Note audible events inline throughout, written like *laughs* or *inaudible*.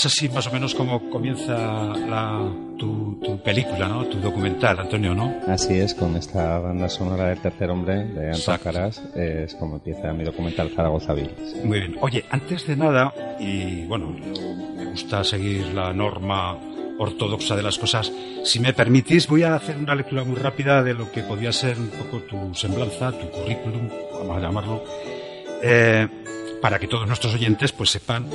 Es así más o menos como comienza la, tu, película, ¿no? Tu documental, Antonio, ¿no? Así es, con esta banda sonora del tercer hombre de Anton Caras, es como empieza mi documental Zaragoza Viles. Muy bien. Oye, antes de nada, y bueno, me gusta seguir la norma ortodoxa de las cosas. Si me permitís, voy a hacer una lectura muy rápida de lo que podía ser un poco tu semblanza, tu currículum, vamos a llamarlo, eh, para que todos nuestros oyentes pues sepan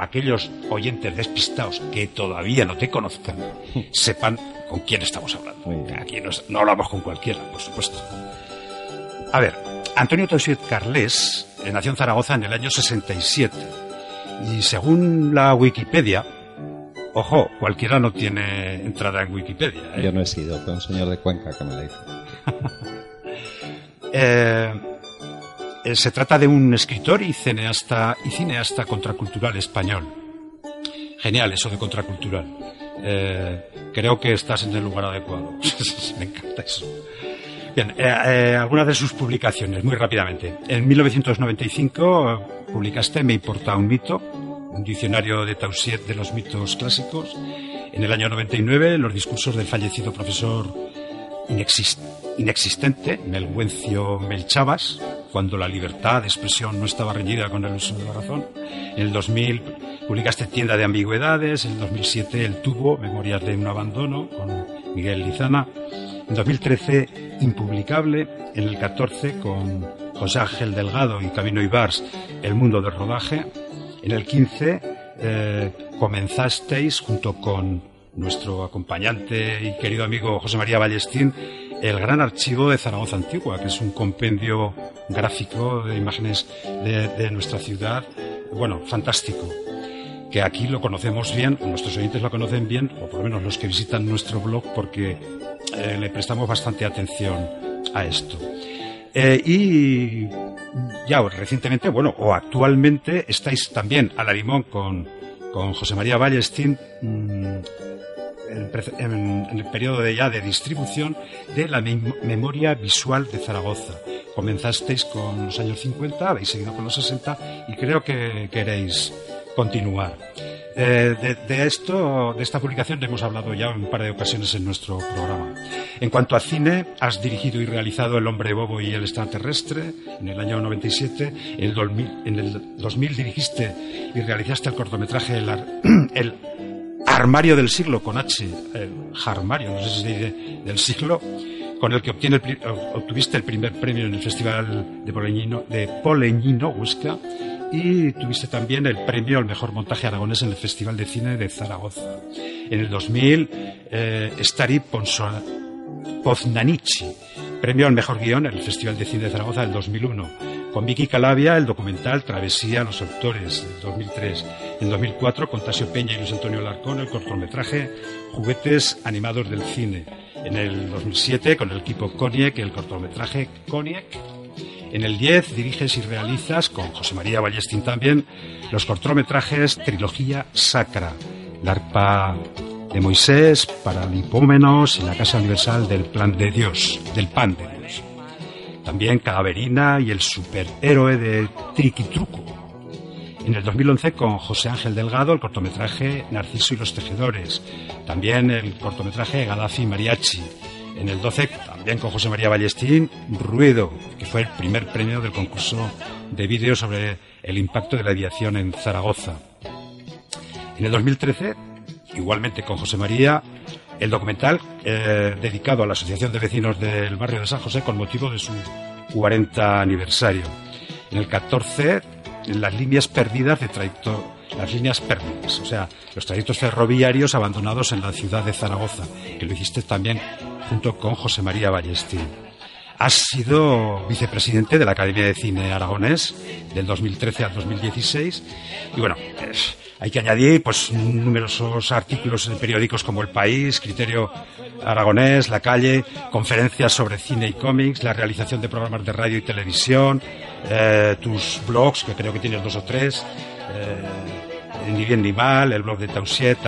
aquellos oyentes despistados que todavía no te conozcan *laughs* sepan con quién estamos hablando. Aquí no, hablamos con cualquiera, por supuesto. A ver, Antonio Toisiet Carles eh, nació en Zaragoza en el año 67 y según la Wikipedia, ojo, cualquiera no tiene entrada en Wikipedia. ¿eh? Yo no he sido, fue un señor de Cuenca que me la hizo. *laughs* eh, eh, se trata de un escritor y cineasta, y cineasta contracultural español. Genial eso de contracultural. Eh, creo que estás en el lugar adecuado. *laughs* Me encanta eso. Bien, eh, algunas de sus publicaciones, muy rápidamente. En 1995 publicaste Me importa un mito, un diccionario de Tausiet de los mitos clásicos. En el año 99, los discursos del fallecido profesor inexistente, Melguencio Melchavas, cuando la libertad de expresión no estaba reñida con el uso de la razón. En el 2000 publicaste Tienda de Ambigüedades, en el 2007 El Tubo, Memorias de un Abandono, con Miguel Lizana. En 2013 Impublicable, en el 14 con José Ángel Delgado y Camino Ibars, El Mundo del Rodaje. En el 15 eh, comenzasteis junto con nuestro acompañante y querido amigo José María Ballestín el Gran Archivo de Zaragoza Antigua, que es un compendio gráfico de imágenes de, nuestra ciudad, bueno, fantástico que aquí lo conocemos bien, nuestros oyentes lo conocen bien, o por lo menos los que visitan nuestro blog, porque eh, le prestamos bastante atención a esto. Eh, y ya recientemente, bueno, o actualmente estáis también a la limón con, con José María Ballestín mm, en, el periodo de ya de distribución de la memoria visual de Zaragoza. Comenzasteis con los años 50, habéis seguido con los 60 y creo que queréis continuar. Eh, de, esto, de esta publicación hemos hablado ya en un par de ocasiones en nuestro programa. En cuanto a cine, has dirigido y realizado El hombre bobo y el extraterrestre en el año 97. En el 2000, en el 2000 dirigiste y realizaste el cortometraje El, *clears throat* el Armario del siglo con H, el Armario, no sé si se dice, del siglo, con el que obtiene obtuviste el primer premio en el Festival de Poleñino, de Poleñino Huesca, y tuviste también el premio al mejor montaje aragonés en el Festival de Cine de Zaragoza. En el 2000, eh, Stari Poznanichi, premio al mejor guion en el Festival de Cine de Zaragoza del 2001 con Vicky Calavia, el documental Travesía a los autores, del 2003. En 2004, con Tasio Peña y Luis Antonio Larcón, el cortometraje Juguetes animados del cine. En el 2007, con el equipo Koniec, el cortometraje Koniec. En el 10, diriges y realizas, con José María Ballestín también, los cortometrajes Trilogía Sacra, la arpa de Moisés, para Lipómenos y la Casa Universal del Plan de Dios, del Pan de Dios. También Cadaverina y el superhéroe de Truco. En el 2011 con José Ángel Delgado el cortometraje Narciso y los Tejedores. También el cortometraje Gaddafi Mariachi. En el 12 también con José María Ballestín Ruedo, que fue el primer premio del concurso de vídeo sobre el impacto de la aviación en Zaragoza. En el 2013 igualmente con José María, el documental eh, dedicado a la Asociación de Vecinos del Barrio de San José con motivo de su 40 aniversario. En el 14, las líneas perdidas de trayecto, las líneas perdidas, o sea, los trayectos ferroviarios abandonados en la ciudad de Zaragoza, que lo hiciste también junto con José María Ballestín. Has sido vicepresidente de la Academia de Cine Aragonés del 2013 al 2016 y bueno, hay que añadir pues numerosos artículos en periódicos como El País, Criterio Aragonés, La Calle, conferencias sobre cine y cómics, la realización de programas de radio y televisión, eh, tus blogs, que creo que tienes dos o tres, eh, Ni bien ni mal, el blog de Tausiet,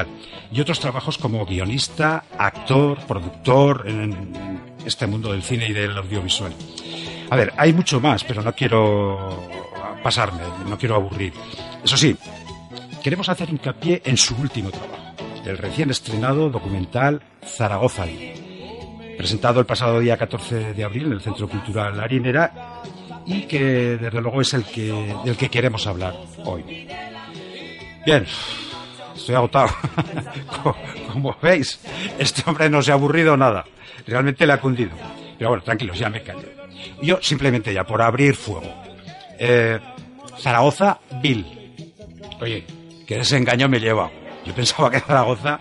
y otros trabajos como guionista, actor, productor en este mundo del cine y del audiovisual. A ver, hay mucho más, pero no quiero pasarme, no quiero aburrir. Eso sí, queremos hacer hincapié en su último trabajo, el recién estrenado documental Zaragoza, presentado el pasado día 14 de abril en el Centro Cultural Harinera y que desde luego es el que, del que queremos hablar hoy. Bien, estoy agotado. *laughs* Como veis, este hombre no se ha aburrido nada. Realmente le ha cundido. Pero bueno, tranquilos, ya me callo. Yo simplemente ya, por abrir fuego. Eh, Zaragoza, Bill. Oye, que desengaño me lleva. Yo pensaba que Zaragoza,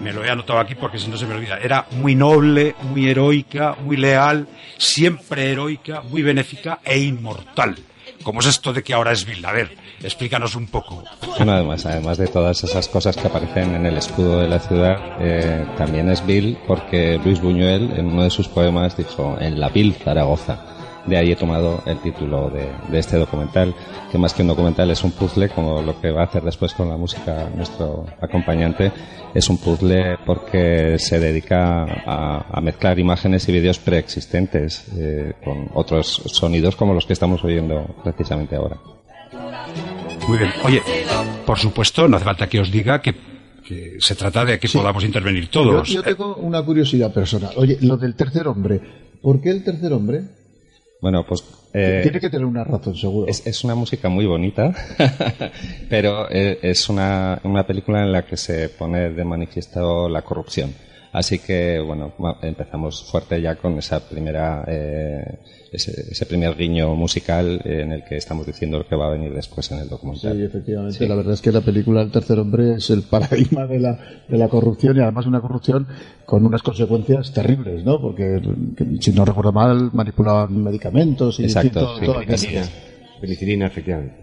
me lo he anotado aquí porque si no se me olvida, era muy noble, muy heroica, muy leal, siempre heroica, muy benéfica e inmortal. ¿Cómo es esto de que ahora es Bill? A ver, explícanos un poco. Bueno, además, además de todas esas cosas que aparecen en el escudo de la ciudad, eh, también es Bill porque Luis Buñuel en uno de sus poemas dijo en la Bill Zaragoza. De ahí he tomado el título de, de, este documental, que más que un documental es un puzzle, como lo que va a hacer después con la música nuestro acompañante. Es un puzzle porque se dedica a, a mezclar imágenes y vídeos preexistentes eh, con otros sonidos como los que estamos oyendo precisamente ahora. Muy bien. Oye, por supuesto, no hace falta que os diga que, que se trata de que sí. podamos intervenir todos. Yo, yo tengo una curiosidad personal. Oye, lo del tercer hombre. ¿Por qué el tercer hombre? Bueno, pues... Eh, Tiene que tener una razón, seguro. Es, es una música muy bonita, *laughs* pero eh, es una, una película en la que se pone de manifiesto la corrupción. Así que, bueno, empezamos fuerte ya con esa primera, eh, ese, ese, primer guiño musical en el que estamos diciendo lo que va a venir después en el documental. Sí, efectivamente. Sí. La verdad es que la película El tercer hombre es el paradigma de la, de la corrupción y además una corrupción con unas consecuencias terribles, ¿no? Porque, si no recuerdo mal, manipulaban medicamentos y Exacto, todo, sí, penicilina, penicilina, efectivamente.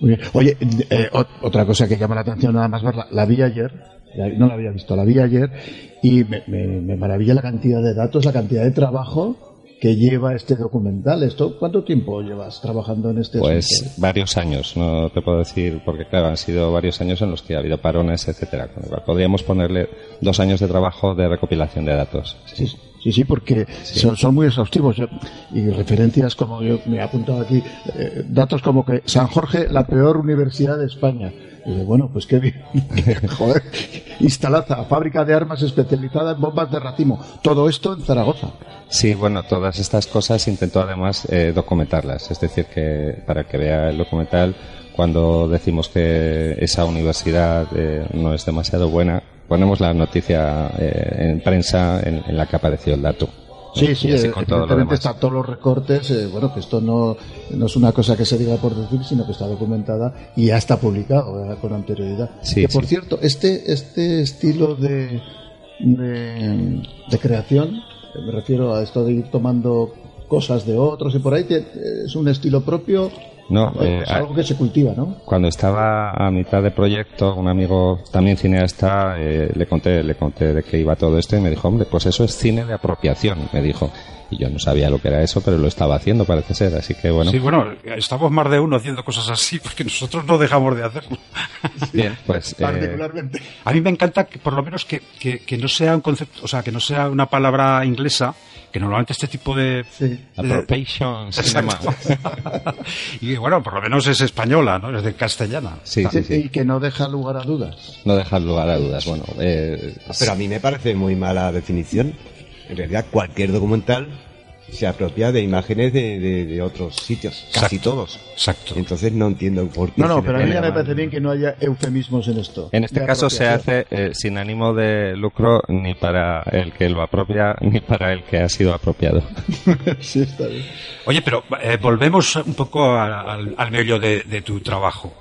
Muy bien. Oye, eh, otra cosa que llama la atención nada más verla, la vi ayer no la había visto, la vi ayer y me, me, me, maravilla la cantidad de datos, la cantidad de trabajo que lleva este documental. ¿Esto cuánto tiempo llevas trabajando en este Pues asunto? varios años, no te puedo decir, porque claro, han sido varios años en los que ha habido parones, etcétera. Con lo cual podríamos ponerle dos años de trabajo de recopilación de datos. Sí, sí. Sí, sí, porque sí. Son, son, muy exhaustivos y referencias como yo me he apuntado aquí, eh, datos como que San Jorge, la peor universidad de España. Y bueno, pues qué bien. *laughs* Joder, instalada fábrica de armas especializada en bombas de racimo. Todo esto en Zaragoza. Sí, bueno, todas estas cosas intentó además eh, documentarlas. Es decir, que para que vea el documental, cuando decimos que esa universidad eh, no es demasiado buena, ponemos la noticia eh, en prensa en, en, la que apareció el dato. Sí, sí, evidentemente están todos los recortes, eh, bueno, que esto no, no es una cosa que se diga por decir, sino que está documentada y ya está publicado ¿verdad? con anterioridad. Sí, que por sí. cierto, este, este estilo de, de, de creación, me refiero a esto de ir tomando cosas de otros y por ahí, es un estilo propio no, eh, es algo que se cultiva, ¿no? Cuando estaba a mitad de proyecto, un amigo también cineasta, eh, le conté, le conté de qué iba todo esto y me dijo, hombre, pues eso es cine de apropiación, me dijo. Y yo no sabía lo que era eso, pero lo estaba haciendo, parece ser, así que bueno. Sí, bueno, estamos más de uno haciendo cosas así, porque nosotros no dejamos de hacerlo. *laughs* Bien, pues. Particularmente. Eh, a mí me encanta que, por lo menos, que, que, que no sea un concepto, o sea, que no sea una palabra inglesa, que normalmente este tipo de... Sí. de Appropriation cinema. *laughs* y bueno, por lo menos es española, ¿no? Es de castellana. Sí, sí, sí. Y que no deja lugar a dudas. No deja lugar a dudas, bueno. Eh, Pero a mí me parece muy mala definición. En realidad, cualquier documental se apropia de imágenes de, de- de otros sitios, casi Exacto. todos. Exacto. Entonces no entiendo por qué. No, no, pero a mí ya me parece bien que no haya eufemismos en esto. En este caso se hace eh, sin ánimo de lucro ni para el que lo apropia ni para el que ha sido apropiado. *laughs* sí, está bien. Oye, pero eh, volvemos un poco a- al, al meollo de, de tu trabajo.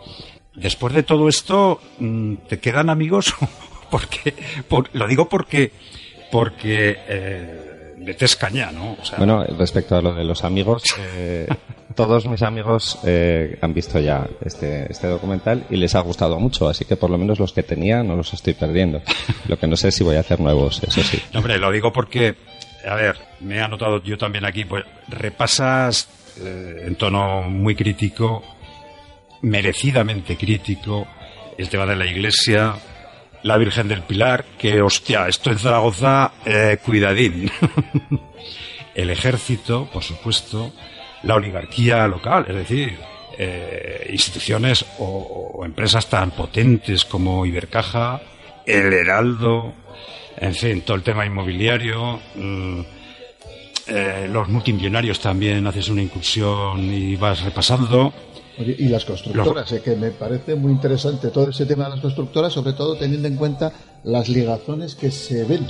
Después de todo esto, mm, ¿te quedan amigos? *laughs* porque, por- lo digo porque, porque eh, metes caña, ¿no? O sea, Bueno, respecto a lo de los amigos, *laughs* eh, todos mis amigos eh, han visto ya este, este documental y les ha gustado mucho, así que por lo menos los que tenía no los estoy perdiendo. Lo que no sé si voy a hacer nuevos, eso sí. No, Hombre, lo digo porque, a ver, me he anotado yo también aquí, pues repasas eh, en tono muy crítico, merecidamente crítico, el tema de la iglesia, la Virgen del Pilar, que hostia, esto en Zaragoza, eh, cuidadín. *laughs* el ejército, por supuesto, la oligarquía local, es decir, eh, instituciones o, empresas tan potentes como Ibercaja, el Heraldo, en fin, todo el tema inmobiliario, mm, eh, los multimillonarios también haces una incursión y vas repasando. Oye, y las constructoras, eh, que me parece muy interesante todo ese tema de las constructoras, sobre todo teniendo en cuenta las ligazones que se ven.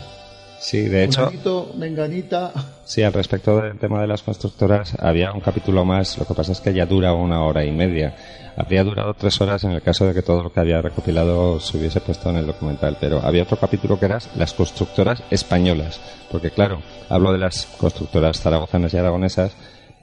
Sí, de hecho, menganita. sí, al respecto del tema de las constructoras, había un capítulo más, lo que pasa es que ya dura una hora y media. Habría durado tres horas en el caso de que todo lo que había recopilado se hubiese puesto en el documental, pero había otro capítulo que era las constructoras españolas, porque claro, hablo de las constructoras zaragozanas y aragonesas,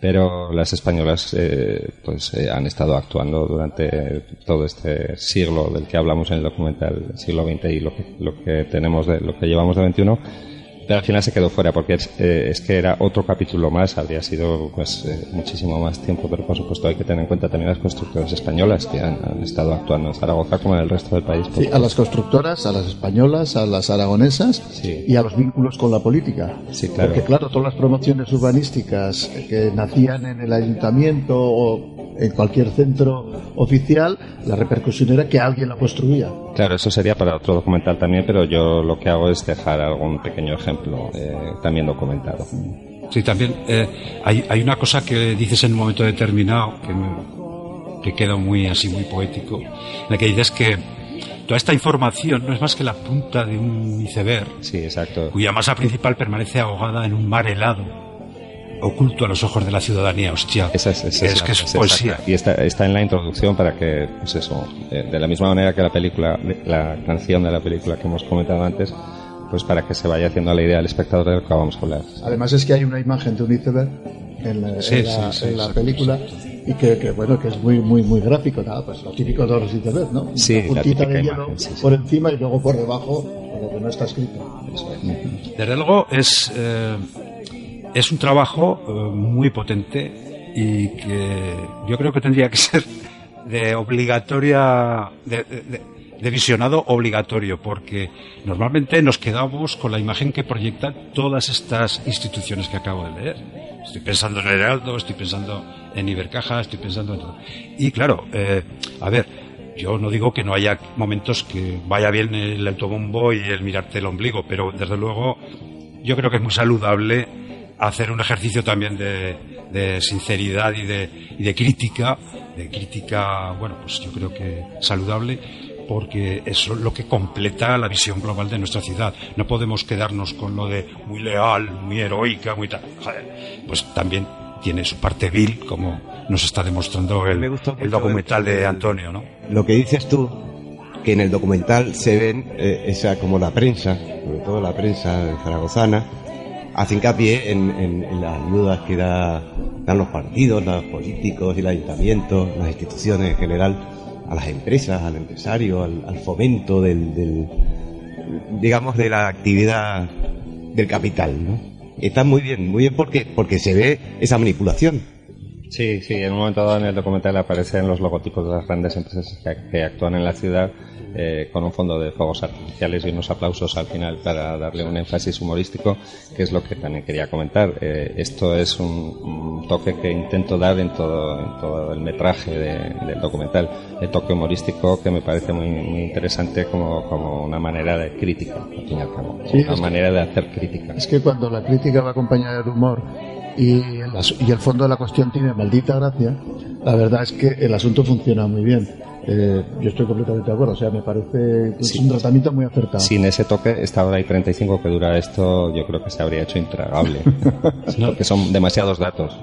pero las españolas eh, pues eh, han estado actuando durante todo este siglo del que hablamos en el documental, siglo XX y lo que, lo que tenemos de lo que llevamos de 21 pero al final se quedó fuera porque es, eh, es que era otro capítulo más, habría sido pues eh, muchísimo más tiempo, pero por supuesto hay que tener en cuenta también las constructoras españolas que han, han estado actuando en Zaragoza como en el resto del país. Sí, a las constructoras, a las españolas, a las aragonesas Sí. y a los vínculos con la política. Sí, claro. Porque claro, todas las promociones urbanísticas que nacían en el ayuntamiento o en cualquier centro oficial, la repercusión era que alguien la construía. Claro, eso sería para otro documental también, pero yo lo que hago es dejar algún pequeño ejemplo eh, también documentado. Sí, también eh, hay, hay una cosa que dices en un momento determinado que, me- que queda muy así, muy poético, en la que dices que toda esta información no es más que la punta de un iceberg Sí, exacto. cuya masa principal permanece ahogada en un mar helado, oculto a los ojos de la ciudadanía. Hostia, Esa es, esa es la que es poesía. exacta. Y está, está en la introducción para que, pues eso, eh, de la misma manera que la película, la canción de la película que hemos comentado antes, pues para que se vaya haciendo la idea al espectador de lo que vamos a hablar. Además es que hay una imagen de un iceberg en la, Sí, en la- sí, sí, en la exacto, película y que, que, bueno que es muy muy muy gráfico nada pues lo típico de los icebergs no Sí, una la puntita típica de hielo imagen, sí, sí. por encima y luego por debajo lo que no está escrito Desde luego es, eh, es un trabajo eh, muy potente y que yo creo que tendría que ser de obligatoria, de, de- visionado obligatorio, porque normalmente nos quedamos con la imagen que proyectan todas estas instituciones que acabo de leer. Estoy pensando en Heraldo, estoy pensando en Ibercaja, estoy pensando en todo. Y claro, eh, a ver, yo no digo que no haya momentos que vaya bien el autobombo y el mirarte el ombligo, pero desde luego yo creo que es muy saludable hacer un ejercicio también de, de sinceridad y de, y de crítica, de crítica, bueno, pues yo creo que saludable, porque eso es lo que completa la visión global de nuestra ciudad. No podemos quedarnos con lo de muy leal, muy heroica, muy tal. Pues también tiene su parte vil, como nos está demostrando el, documental de Antonio, ¿no? Lo que dices tú, que en el documental se ven eh, esa como la prensa, sobre todo la prensa zaragozana, hace hincapié en, las ayudas que da- dan los partidos, los políticos y los ayuntamientos, las instituciones en general, a las empresas, al empresario, al, al fomento del, del- digamos, de la actividad del capital, ¿no? Está muy bien, muy bien porque, porque se ve esa manipulación. Sí, sí, en un momento dado en el documental aparecen los logotipos de las grandes empresas que, que actúan en la ciudad eh, con un fondo de fuegos artificiales y unos aplausos al final para darle un énfasis humorístico, que es lo que también quería comentar. Eh, esto es un, un toque que intento dar en todo, en todo el metraje de- del documental, el toque humorístico que me parece muy, muy interesante como, como una manera de crítica, al fin y al cabo, Sí, una manera de hacer crítica. es que cuando la crítica va acompañada de humor y y el fondo de la cuestión tiene maldita gracia, la verdad es que el asunto funciona muy bien. Eh, yo estoy completamente de acuerdo, o sea, me parece que es un tratamiento muy acertado. Sin ese toque, esta hora y 35 que dura esto, yo creo que se habría hecho intragable. *laughs* Porque son demasiados datos.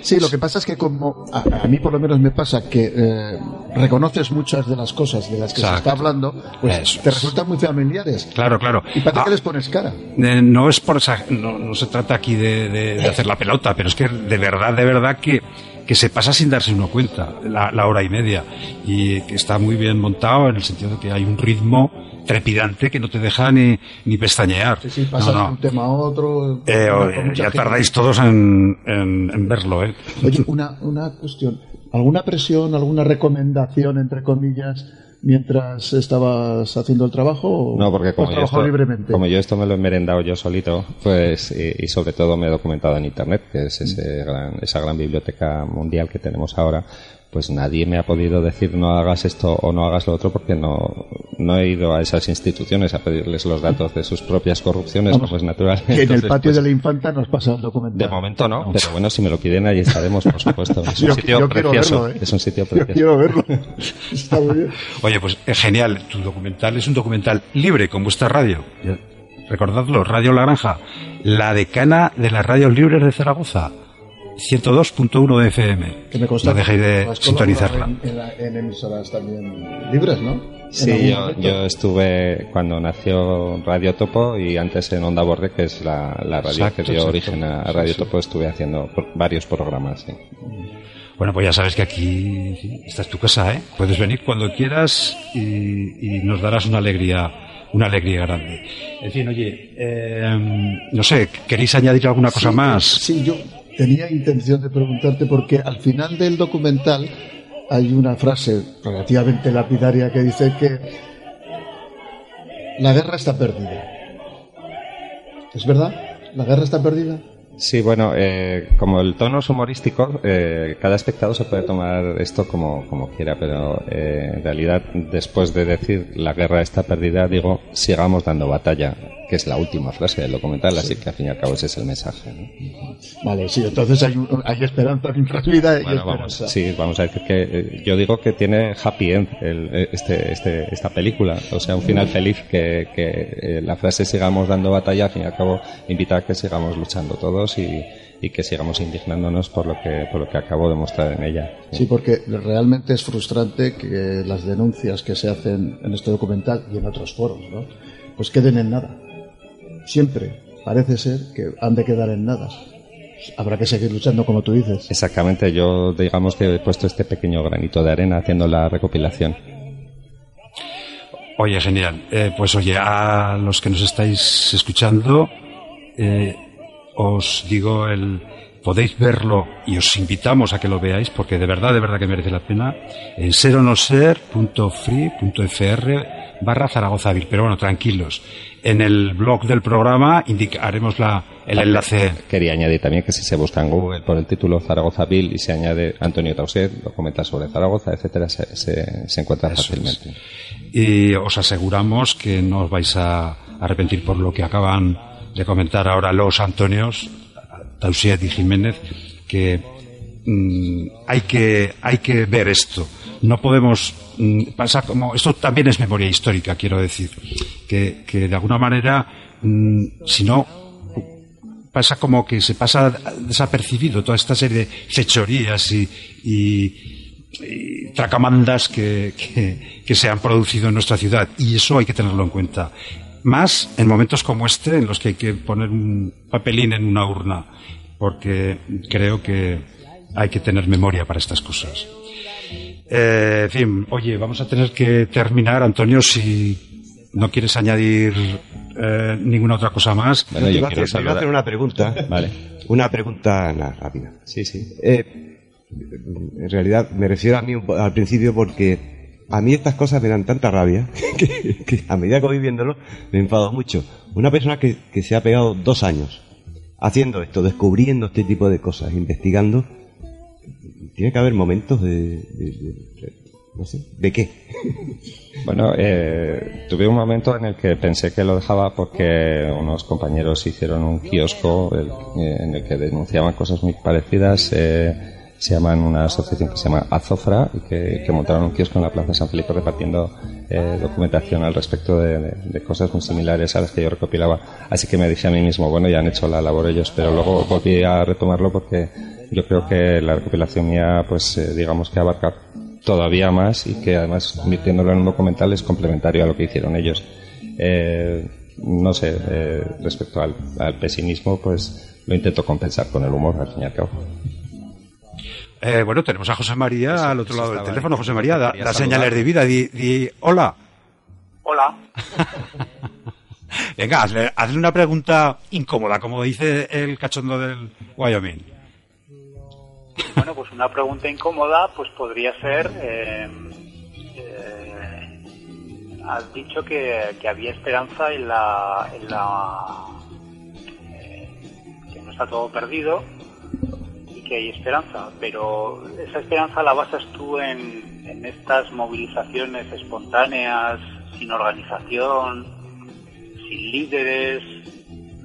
Sí, lo que pasa es que como a, a mí por lo menos me pasa que eh, reconoces muchas de las cosas de las que se está hablando, pues Eso te es. resultan muy familiares. Claro, claro. ¿Y para Ah, qué les pones cara? Eh, no es por esa, no, no se trata aquí de, de- de hacer la pelota, pero es que de verdad, de verdad que, que se pasa sin darse uno cuenta la, la hora y media y que está muy bien montado en el sentido de que hay un ritmo trepidante que no te deja ni, ni pestañear. Sí, sí, pasas No, de no. un tema a otro. Eh, ya tardáis todos en, en- en verlo, ¿eh? Oye, una, una cuestión. ¿Alguna presión, alguna recomendación, entre comillas, mientras estabas haciendo el trabajo? O, No, porque como yo, esto, libremente? como yo esto me lo he merendado yo solito, pues, y, y sobre todo me he documentado en Internet, que es ese gran, esa gran biblioteca mundial que tenemos ahora, pues nadie me ha podido decir no hagas esto o no hagas lo otro porque no, no he ido a esas instituciones a pedirles los datos de sus propias corrupciones, Vamos, como es natural. Que en el patio pues, de la infanta nos pasa el documental. de momento no, pero bueno, si me lo piden allí estaremos, por supuesto. Es un Yo- sitio yo precioso. verlo, ¿eh? Es un sitio Yo precioso. quiero verlo. Está muy bien. *laughs* Oye, pues es genial. Tu documental es un documental libre con vuestra radio. Recordadlo, Radio La Granja, la decana de las radios libres de Zaragoza. 102.1 de FM. Que me consta no dejéis de sintonizarla. En, en la- en emisoras también libres, ¿no? Sí, yo, estuve cuando nació Radio Topo y antes en Onda Borde, que es la, la radio Exacto, que dio exacto. origen a Radio Topo, estuve haciendo por- varios programas. sí. Bueno, pues ya sabes que aquí esta es tu casa, ¿eh? Puedes venir cuando quieras y, y nos darás una alegría, una alegría grande. En fin, oye, eh, no sé, ¿queréis añadir alguna cosa Sí, más? Sí, yo tenía intención de preguntarte porque al final del documental hay una frase relativamente lapidaria que dice que la guerra está perdida. ¿Es verdad? ¿La guerra está perdida? Sí, bueno, eh, como el tono es humorístico, eh, cada espectador se puede tomar esto como, como quiera, pero eh, en realidad, después de decir la guerra está perdida, digo, sigamos dando batalla, que es la última frase del documental, así que al fin y al cabo ese es el mensaje. ¿no? Vale, sí, entonces hay, un- hay esperanza mientras vida y Bueno, vamos, sí, vamos a decir que eh, yo digo que tiene happy end el- eh, este, este, esta película, o sea, un final feliz que, que eh, la frase sigamos dando batalla, al fin y al cabo invita a que sigamos luchando todos y, y que sigamos indignándonos por lo que, por lo que acabo de mostrar en ella. Sí, porque realmente es frustrante que las denuncias que se hacen en este documental y en otros foros, ¿no? Pues queden en nada. Siempre parece ser que han de quedar en nada. Habrá que seguir luchando, como tú dices. Exactamente, yo digamos que he puesto este pequeño granito de arena haciendo la recopilación. Oye, genial. Eh, pues oye, a los que nos estáis escuchando, eh, os digo el podéis verlo y os invitamos a que lo veáis porque de verdad, de verdad que merece la pena en seronoser.free.fr barra Zaragozavil. Pero bueno, tranquilos. En el blog del programa indicaremos la, el enlace. Quería añadir también que si se busca en Google por el título Zaragoza Bill y se añade Antonio Tauset, documenta sobre Zaragoza, etcétera, se, se, se encuentra Eso fácilmente. Y os aseguramos que no os vais a arrepentir por lo que acaban de comentar ahora los Antonios, Tausiet y Jiménez, que mm, hay que hay que ver esto. No podemos mm, pasa como esto también es memoria histórica, quiero decir, que, que de alguna manera, mm, si no pasa como que se pasa desapercibido toda esta serie de fechorías y tracamandas que, que, que se han producido en nuestra ciudad y eso hay que tenerlo en cuenta. Más en momentos como este en los que hay que poner un papelín en una urna porque creo que hay que tener memoria para estas cosas Eh, en fin oye vamos a tener que terminar Antonio si no quieres añadir eh, ninguna otra cosa más Bueno, Te yo iba a quiero hacer- te iba a saludar. hacer una pregunta. Vale. Una pregunta nada, rápida. Sí, sí. Eh, en realidad me refiero a mí al principio porque a mí estas cosas me dan tanta rabia *laughs* que, que a medida que voy viéndolo me enfado mucho. Una persona que, que se ha pegado dos años haciendo esto, descubriendo este tipo de cosas, investigando, tiene que haber momentos de, de- de- no sé, ¿de qué? *laughs* Bueno, eh, tuve un momento en el que pensé que lo dejaba porque unos compañeros hicieron un kiosco el- eh, en el que denunciaban cosas muy parecidas. eh, se llaman una asociación que se llama Azofra y que, que montaron un kiosco en la Plaza San Felipe repartiendo eh, documentación al respecto de, de- de cosas muy similares a las que yo recopilaba. Así que me dije a mí mismo, bueno, ya han hecho la labor ellos, pero luego volví a retomarlo porque yo creo que la recopilación mía, pues eh, digamos que abarca todavía más y que además convirtiéndolo en un documental es complementario a lo que hicieron ellos. Eh, no sé, eh, respecto al, al pesimismo, pues lo intento compensar con el humor, al fin y al cabo. Eh, bueno, tenemos a José María Eso- al otro lado del teléfono. José María, da, da señales de vida. Di, di hola. Hola. *laughs* Venga, hazle, hazle una pregunta incómoda, como dice el cachondo del Wyoming. Bueno, pues una pregunta incómoda, pues podría ser, eh, eh, has dicho que, que había esperanza en la, en la eh, que no está todo perdido y que hay esperanza, pero esa esperanza la basas tú en, en estas movilizaciones espontáneas, sin organización, sin líderes,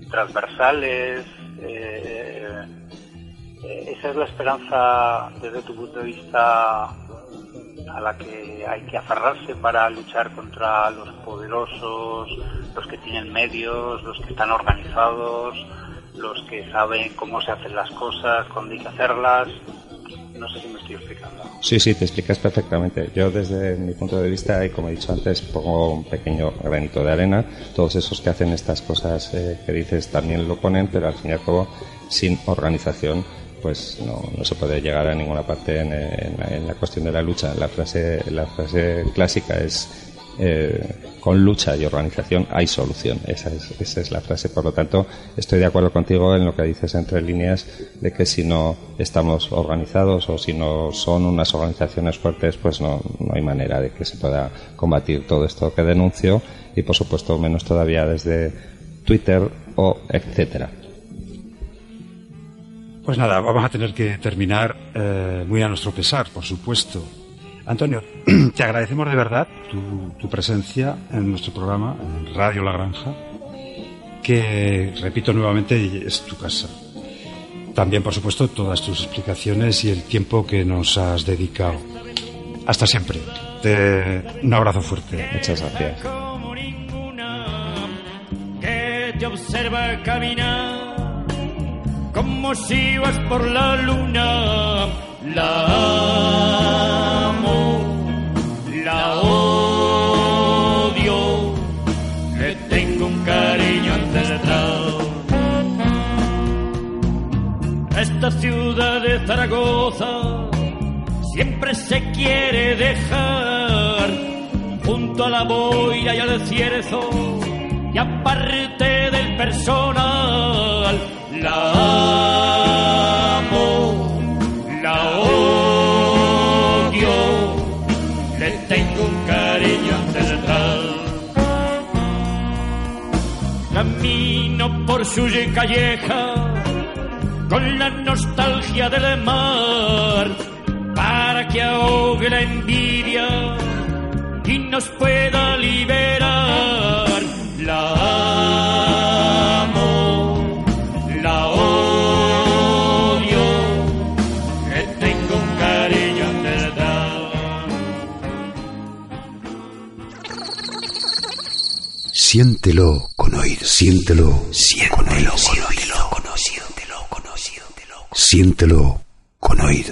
transversales. eh, esa es la esperanza desde tu punto de vista a la que hay que aferrarse para luchar contra los poderosos, los que tienen medios, los que están organizados, los que saben cómo se hacen las cosas, cuándo hay hacerlas. No sé si me estoy explicando. Sí, sí, te explicas perfectamente. Yo desde mi punto de vista, y como he dicho antes, pongo un pequeño granito de arena. Todos esos que hacen estas cosas eh, que dices también lo ponen, pero al fin y al cabo, sin organización, pues no, se puede llegar a ninguna parte en, en la, en la cuestión de la lucha. La frase, la frase clásica es eh, con lucha y organización hay solución. Esa es, esa es la frase. Por lo tanto, estoy de acuerdo contigo en lo que dices entre líneas de que si no estamos organizados o si no son unas organizaciones fuertes, pues no, no hay manera de que se pueda combatir todo esto que denuncio y, por supuesto, menos todavía desde Twitter o etcétera. Pues nada, vamos a tener que terminar eh, muy a nuestro pesar, por supuesto. Antonio, *clears throat* te agradecemos de verdad tu, tu presencia en nuestro programa, en Radio La Granja, que, repito nuevamente, es tu casa. También, por supuesto, todas tus explicaciones y el tiempo que nos has dedicado. Hasta siempre. Te- un abrazo fuerte. Muchas gracias. como ninguna que te observa caminar como si vas por la luna. La amo la odio. Le tengo un cariño ancestral esta ciudad de Zaragoza siempre se quiere dejar. Junto a la boira y al cierzo y aparte del personal la amo la odio le tengo un cariño ancestral camino por su calleja con la nostalgia del mar para que ahogue la envidia y nos pueda liberar. La Siéntelo con oír, siéntelo, siéntelo con oír, siéntelo con oír, siéntelo con oír.